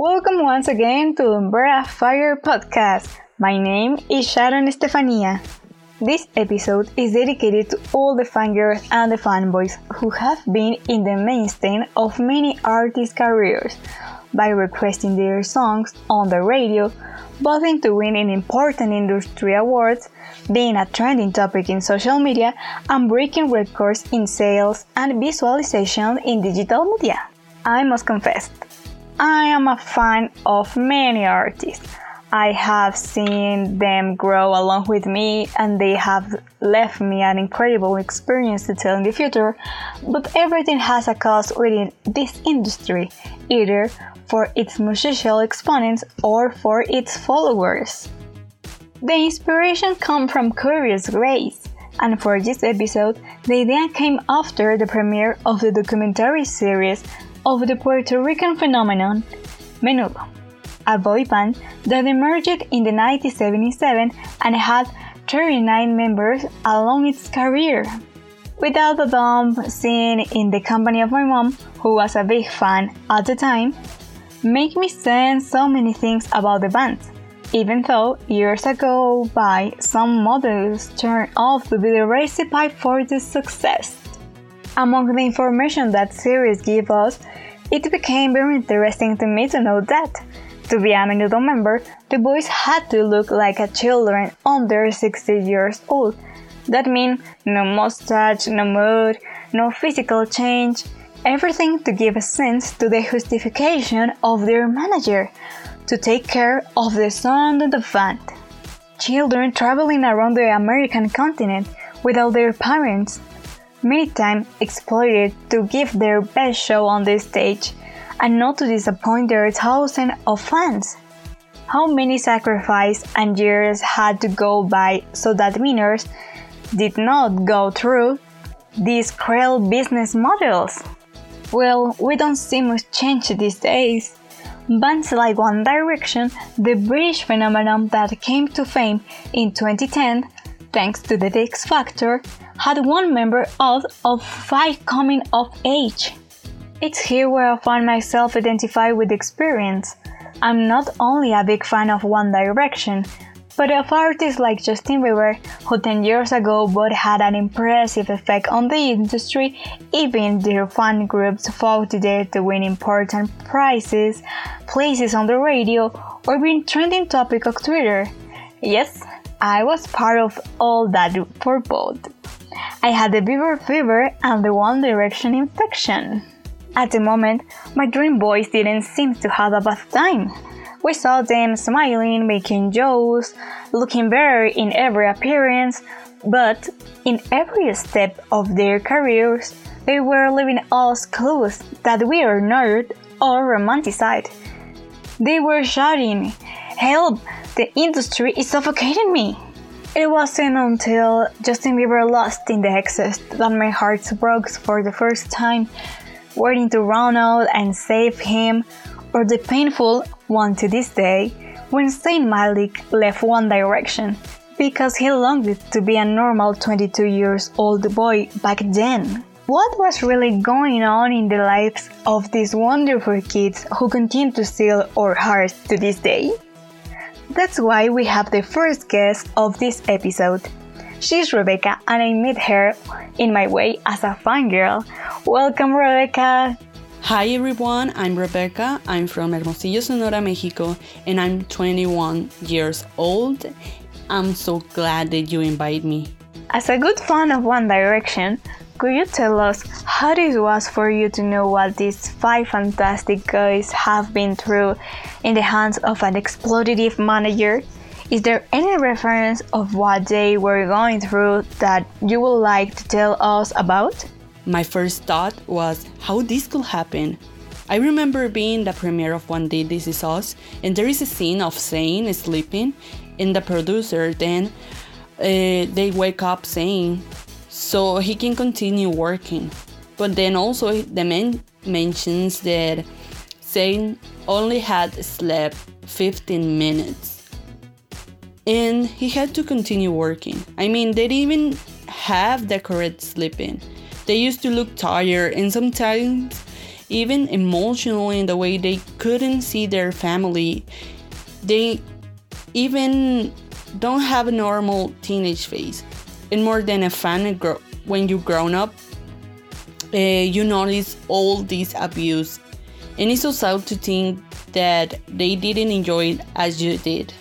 Welcome once again to Umbrella Fire Podcast. My name is Sharon Estefania. This episode is dedicated to all the fangirls and the fanboys who have been in the mainstay of many artists' careers by requesting their songs on the radio, voting to win in important industry awards, being a trending topic in social media, and breaking records in sales and visualization in digital media. I must confess, I am a fan of many artists. I have seen them grow along with me and they have left me an incredible experience to tell in the future. But everything has a cost within this industry, either for its musical exponents or for its followers. The inspiration comes from Curious Grace, and for this episode, the idea came after the premiere of the documentary series of the Puerto Rican phenomenon, Menudo, a boy band that emerged in the 1977 and had 39 members along its career. Without a dump scene in the company of my mom, who was a big fan at the time, make me sense so many things about the band, even though years ago by some models turned off to be the recipe for the success. Among the information that series gave us, it became very interesting to me to know that, to be a Menudo member, the boys had to look like a children under 60 years old. That means no mustache, no mood, no physical change, everything to give a sense to the justification of their manager to take care of the son of the band. Children traveling around the American continent without their parents many times exploited to give their best show on the stage and not to disappoint their thousands of fans. How many sacrifices and years had to go by so that winners did not go through these cruel business models? Well, we don't see much change these days. Bands like One Direction, the British phenomenon that came to fame in 2010 thanks to the X Factor, had one member out of five coming of age. It's here where I find myself identified with experience. I'm not only a big fan of One Direction, but of artists like Justin Bieber, who 10 years ago both had an impressive effect on the industry, even their fan groups fought there to win important prizes, places on the radio, or being trending topic of Twitter. Yes, I was part of all that for both. I had the Bieber fever and the One Direction infection. At the moment, my dream boys didn't seem to have a bad time. We saw them smiling, making jokes, looking better in every appearance, but in every step of their careers, they were leaving us clues that we are not or romanticized. They were shouting, Help! The industry is suffocating me! It wasn't until Justin Bieber lost in the excess that my heart broke for the first time, waiting to run out and save him, or the painful one to this day, when Zayn Malik left One Direction, because he longed to be a normal 22 years old boy back then. What was really going on in the lives of these wonderful kids who continue to steal our hearts to this day? That's why we have the first guest of this episode. She's Rebecca, and I met her in my way as a fangirl. Welcome, Rebecca! Hi everyone, I'm Rebecca. I'm from Hermosillo, Sonora, Mexico, and I'm 21 years old. I'm so glad that you invite me. As a good fan of One Direction, could you tell us how it was for you to know what these five fantastic guys have been through in the hands of an exploitative manager? Is there any reference of what they were going through that you would like to tell us about? My first thought was how this could happen. I remember being the premiere of One Day This Is Us, and there is a scene of Zayn sleeping, and the producer then uh, they wake up saying so he can continue working. But then also the man mentions that Zayn only had slept 15 minutes and he had to continue working. I mean, they didn't even have the correct sleeping. They used to look tired and sometimes even emotionally in the way they couldn't see their family. They even don't have a normal teenage phase. And more than a fan, when you grown up, uh, you notice all this abuse. And it's so sad to think that they didn't enjoy it as you did.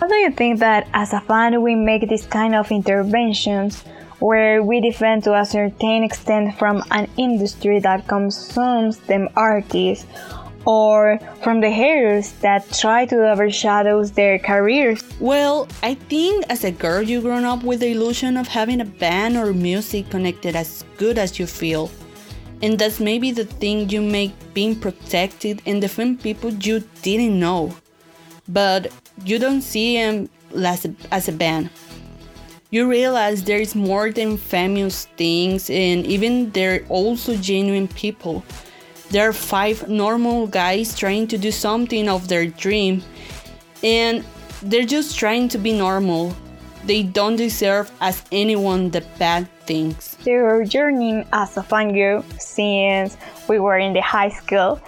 How do you think that as a fan we make this kind of interventions where we defend to a certain extent from an industry that consumes them artists or from the haters that try to overshadow their careers? Well, I think as a girl you grown up with the illusion of having a band or music connected as good as you feel. And that's maybe the thing you make being protected and defend people you didn't know. But you don't see them as a, as a band. You realize there is more than famous things, and even they're also genuine people. There are five normal guys trying to do something of their dream, and they're just trying to be normal. They don't deserve as anyone the bad things. They were journeying as a fan girl since we were in the high school,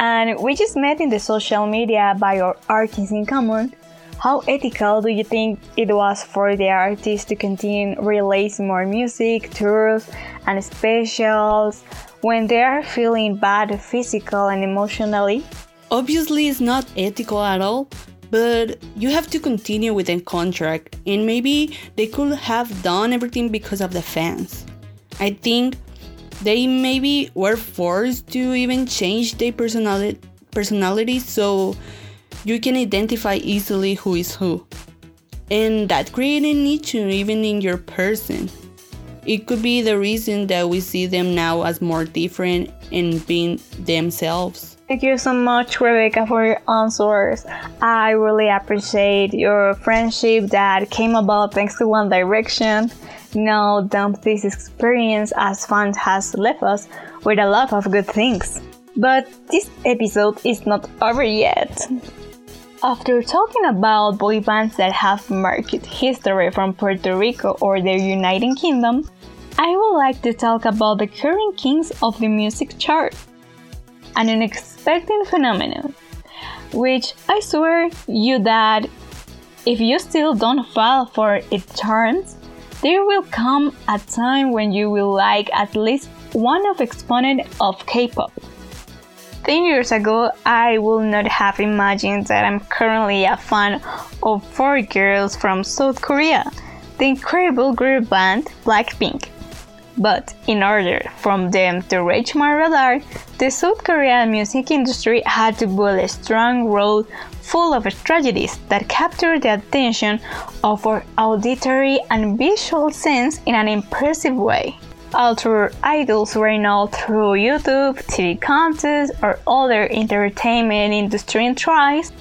and we just met in the social media by our artists in common. How ethical do you think it was for the artists to continue releasing more music, tours, and specials when they are feeling bad physical and emotionally? Obviously, it's not ethical at all, but you have to continue with the contract, and maybe they could have done everything because of the fans. I think they maybe were forced to even change their personality, personality so you can identify easily who is who. And that created issue even in your person. It could be the reason that we see them now as more different and being themselves. Thank you so much, Rebecca, for your answers. I really appreciate your friendship that came about thanks to One Direction. Now, dump this experience as fun has left us with a lot of good things. But this episode is not over yet. After talking about boy bands that have marked history from Puerto Rico or the United Kingdom, I would like to talk about the current kings of the music chart. An unexpected phenomenon, which I swear you that if you still don't fall for its charms, there will come a time when you will like at least one of exponent of K-pop. 10 years ago, I would not have imagined that I'm currently a fan of four girls from South Korea, the incredible group band Blackpink. But in order for them to reach my radar, the South Korean music industry had to build a strong road full of tragedies that captured the attention of our auditory and visual sense in an impressive way. Although idols were known through YouTube, TV contests, or other entertainment industry tries,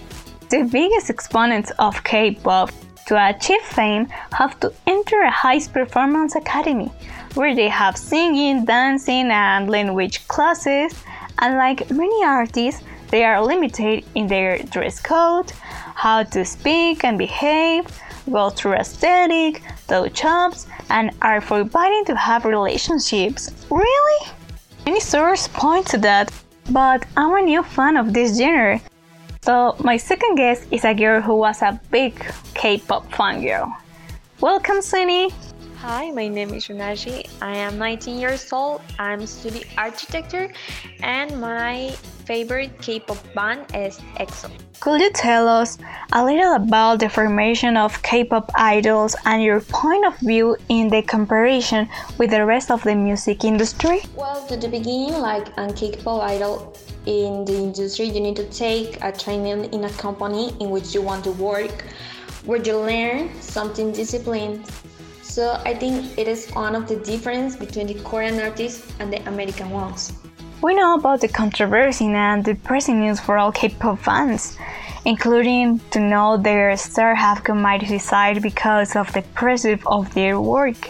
the biggest exponents of K-pop to achieve fame have to enter a high performance academy where they have singing, dancing, and language classes. And like many artists, they are limited in their dress code, how to speak and behave, go through aesthetic, touch ups, and are forbidden to have relationships. Really? Many sources point to that, but I'm a new fan of this genre. So, my second guest is a girl who was a big K pop fan girl. Welcome, Sunny! Hi, my name is Yunashi. I am 19 years old. I'm studying architecture, and my favorite K-pop band is EXO. Could you tell us a little about the formation of K-pop idols and your point of view in the comparison with the rest of the music industry? Well, to the beginning, like a K-pop idol in the industry, you need to take a training in a company in which you want to work, where you learn something disciplined so I think it is one of the difference between the Korean artists and the American ones. We know about the controversy and depressing news for all K-pop fans, including to know their star have committed suicide because of the pressure of their work.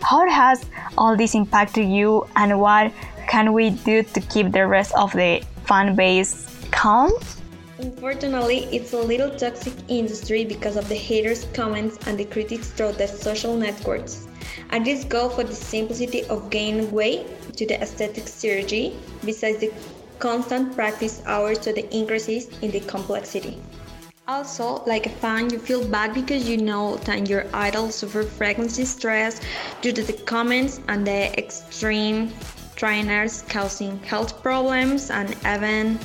How has all this impacted you and what can we do to keep the rest of the fan base calm? Unfortunately, it's a little toxic industry because of the haters' comments and the critics through the social networks. I just go for the simplicity of gaining weight to the aesthetic surgery, besides the constant practice hours to the increases in the complexity. Also, like a fan, you feel bad because you know that your idol suffer frequency stress due to the comments and the extreme trainers causing health problems and even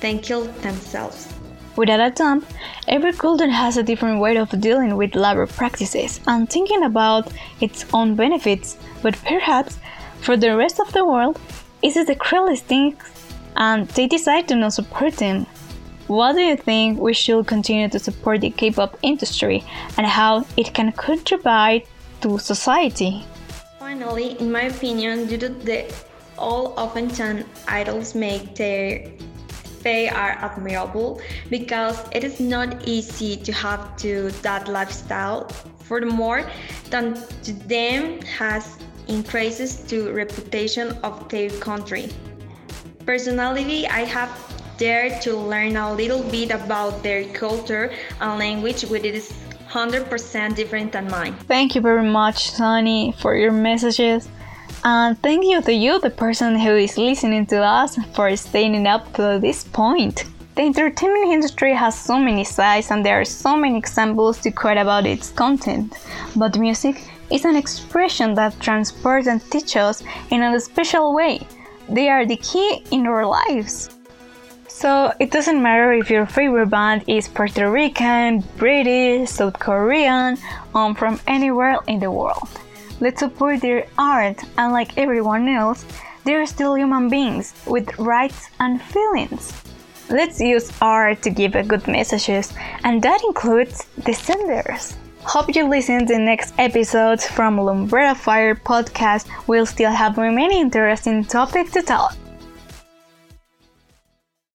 then kill themselves. Without a doubt, every culture has a different way of dealing with labor practices and thinking about its own benefits, but perhaps for the rest of the world, it is the cruelest thing and they decide to not support them. What do you think we should continue to support the K-pop industry and how it can contribute to society? Finally, in my opinion, due to the all often idols make their they are admirable because it is not easy to have to that lifestyle. Furthermore, than to them has increases to reputation of their country. Personally, I have dared to learn a little bit about their culture and language, which is 100% different than mine. Thank you very much, Sunny, for your messages. And thank you to you, the person who is listening to us, for staying up to this point. The entertainment industry has so many sides and there are so many examples to quote about its content. But music is an expression that transports and teaches us in a special way. They are the key in our lives. So it doesn't matter if your favorite band is Puerto Rican, British, South Korean, or from anywhere in the world. Let's support their art, and like everyone else, they're still human beings with rights and feelings. Let's use art to give a good messages, and that includes the senders. Hope you listen to the next episodes from Lumbrera Fire podcast. We'll still have many interesting topics to talk.